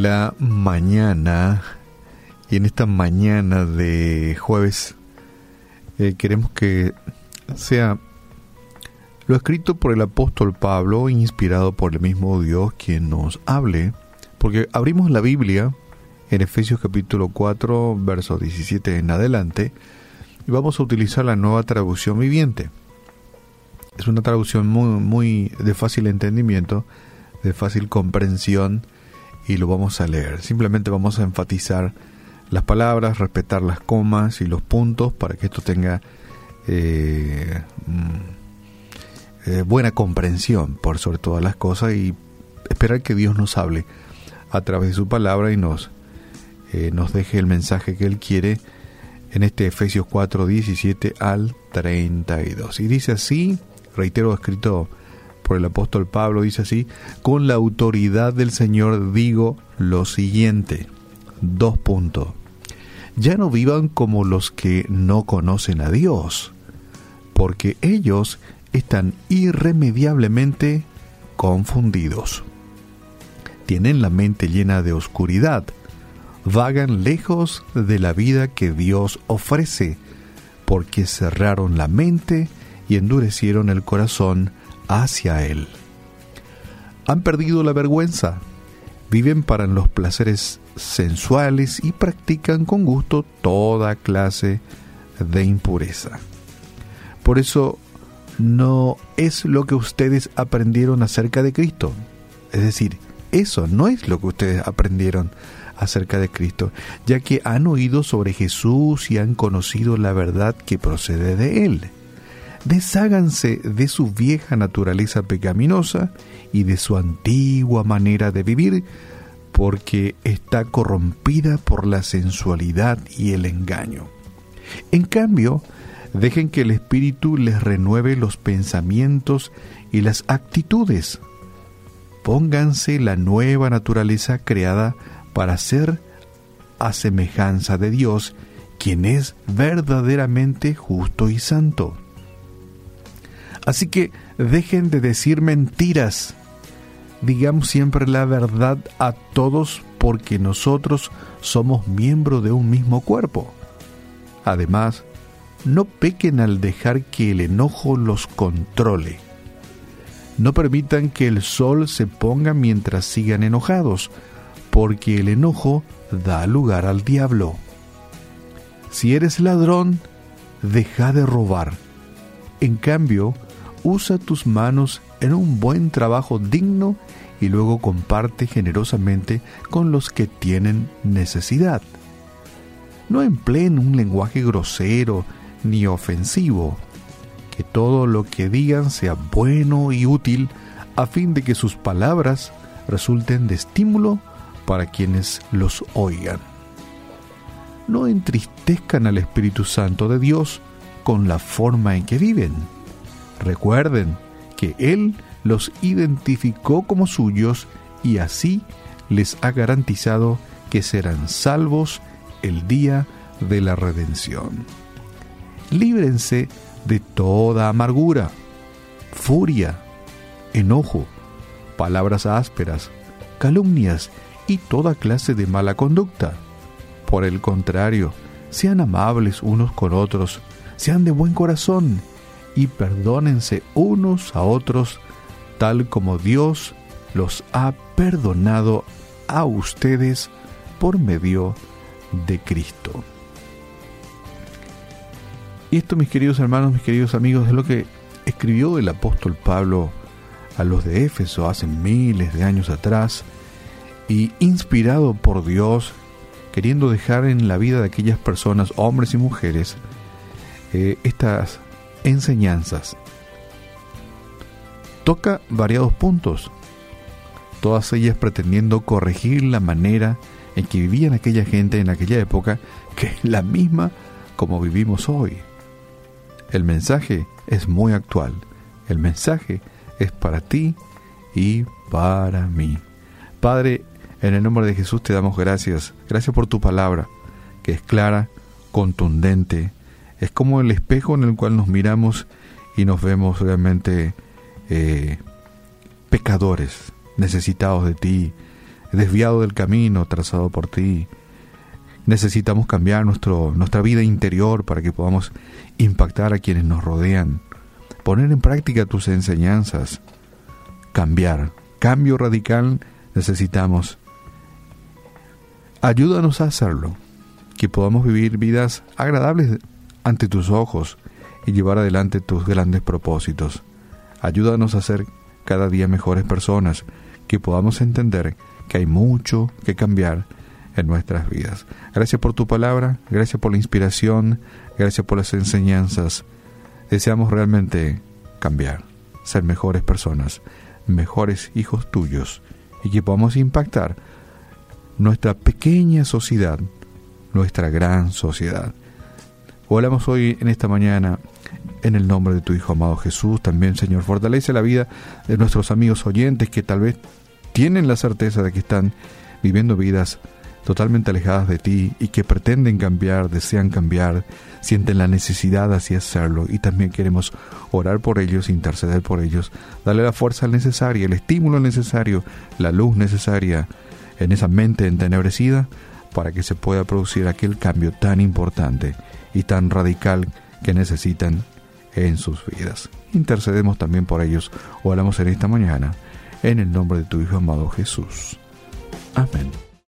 la mañana y en esta mañana de jueves eh, queremos que sea lo escrito por el apóstol Pablo, inspirado por el mismo Dios quien nos hable, porque abrimos la Biblia en Efesios capítulo 4, verso 17 en adelante, y vamos a utilizar la nueva traducción viviente. Es una traducción muy, muy de fácil entendimiento, de fácil comprensión, y lo vamos a leer. Simplemente vamos a enfatizar las palabras, respetar las comas y los puntos para que esto tenga eh, mm, eh, buena comprensión por sobre todas las cosas y esperar que Dios nos hable a través de su palabra y nos, eh, nos deje el mensaje que Él quiere en este Efesios 4, 17 al 32. Y dice así, reitero, escrito por el apóstol Pablo, dice así, con la autoridad del Señor digo lo siguiente, dos puntos. Ya no vivan como los que no conocen a Dios, porque ellos están irremediablemente confundidos. Tienen la mente llena de oscuridad, vagan lejos de la vida que Dios ofrece, porque cerraron la mente y endurecieron el corazón hacia Él. Han perdido la vergüenza, viven para los placeres sensuales y practican con gusto toda clase de impureza. Por eso no es lo que ustedes aprendieron acerca de Cristo. Es decir, eso no es lo que ustedes aprendieron acerca de Cristo, ya que han oído sobre Jesús y han conocido la verdad que procede de Él. Desháganse de su vieja naturaleza pecaminosa y de su antigua manera de vivir, porque está corrompida por la sensualidad y el engaño. En cambio, dejen que el Espíritu les renueve los pensamientos y las actitudes. Pónganse la nueva naturaleza creada para ser a semejanza de Dios, quien es verdaderamente justo y santo. Así que dejen de decir mentiras. Digamos siempre la verdad a todos porque nosotros somos miembros de un mismo cuerpo. Además, no pequen al dejar que el enojo los controle. No permitan que el sol se ponga mientras sigan enojados, porque el enojo da lugar al diablo. Si eres ladrón, deja de robar. En cambio, usa tus manos en un buen trabajo digno y luego comparte generosamente con los que tienen necesidad. No empleen un lenguaje grosero ni ofensivo. Que todo lo que digan sea bueno y útil a fin de que sus palabras resulten de estímulo para quienes los oigan. No entristezcan al Espíritu Santo de Dios con la forma en que viven Recuerden que Él los identificó como suyos y así les ha garantizado que serán salvos el día de la redención. Líbrense de toda amargura, furia, enojo, palabras ásperas, calumnias y toda clase de mala conducta. Por el contrario, sean amables unos con otros, sean de buen corazón, y perdónense unos a otros tal como Dios los ha perdonado a ustedes por medio de Cristo. Y esto, mis queridos hermanos, mis queridos amigos, es lo que escribió el apóstol Pablo a los de Éfeso hace miles de años atrás y inspirado por Dios, queriendo dejar en la vida de aquellas personas, hombres y mujeres, eh, estas enseñanzas. Toca variados puntos, todas ellas pretendiendo corregir la manera en que vivían aquella gente en aquella época, que es la misma como vivimos hoy. El mensaje es muy actual, el mensaje es para ti y para mí. Padre, en el nombre de Jesús te damos gracias, gracias por tu palabra, que es clara, contundente, es como el espejo en el cual nos miramos y nos vemos realmente eh, pecadores, necesitados de ti, desviado del camino trazado por ti. Necesitamos cambiar nuestro, nuestra vida interior para que podamos impactar a quienes nos rodean, poner en práctica tus enseñanzas, cambiar, cambio radical necesitamos. Ayúdanos a hacerlo, que podamos vivir vidas agradables ante tus ojos y llevar adelante tus grandes propósitos. Ayúdanos a ser cada día mejores personas, que podamos entender que hay mucho que cambiar en nuestras vidas. Gracias por tu palabra, gracias por la inspiración, gracias por las enseñanzas. Deseamos realmente cambiar, ser mejores personas, mejores hijos tuyos y que podamos impactar nuestra pequeña sociedad, nuestra gran sociedad. Oramos hoy en esta mañana en el nombre de tu Hijo amado Jesús. También, Señor, fortalece la vida de nuestros amigos oyentes que tal vez tienen la certeza de que están viviendo vidas totalmente alejadas de ti y que pretenden cambiar, desean cambiar, sienten la necesidad así hacerlo y también queremos orar por ellos, interceder por ellos, darle la fuerza necesaria, el estímulo necesario, la luz necesaria en esa mente entenebrecida para que se pueda producir aquel cambio tan importante y tan radical que necesitan en sus vidas. Intercedemos también por ellos o hablamos en esta mañana en el nombre de tu Hijo amado Jesús. Amén.